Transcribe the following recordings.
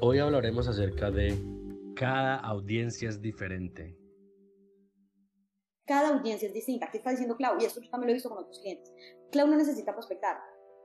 Hoy hablaremos acerca de cada audiencia es diferente. Cada audiencia es distinta. ¿Qué está diciendo Clau? Y esto también lo he visto con otros clientes. Clau no necesita prospectar.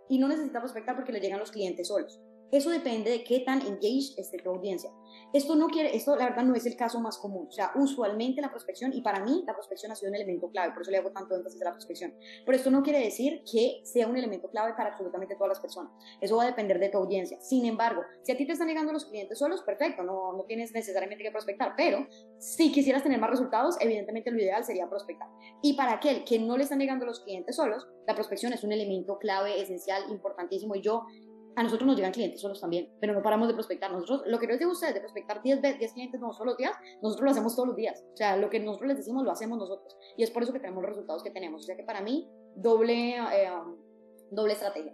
Y no necesita prospectar porque le llegan los clientes solos. Eso depende de qué tan engaged esté tu audiencia. Esto no quiere, esto la verdad no es el caso más común. O sea, usualmente la prospección, y para mí la prospección ha sido un elemento clave, por eso le hago tanto énfasis a la prospección. Pero esto no quiere decir que sea un elemento clave para absolutamente todas las personas. Eso va a depender de tu audiencia. Sin embargo, si a ti te están llegando los clientes solos, perfecto, no, no tienes necesariamente que prospectar. Pero si quisieras tener más resultados, evidentemente lo ideal sería prospectar. Y para aquel que no le están llegando los clientes solos, la prospección es un elemento clave, esencial, importantísimo. Y yo a nosotros nos llegan clientes solos también, pero no paramos de prospectar. Nosotros, lo que no les digo a ustedes de prospectar 10, 10 clientes no solo los días, nosotros lo hacemos todos los días. O sea, lo que nosotros les decimos lo hacemos nosotros. Y es por eso que tenemos los resultados que tenemos. O sea que para mí, doble, eh, doble estrategia.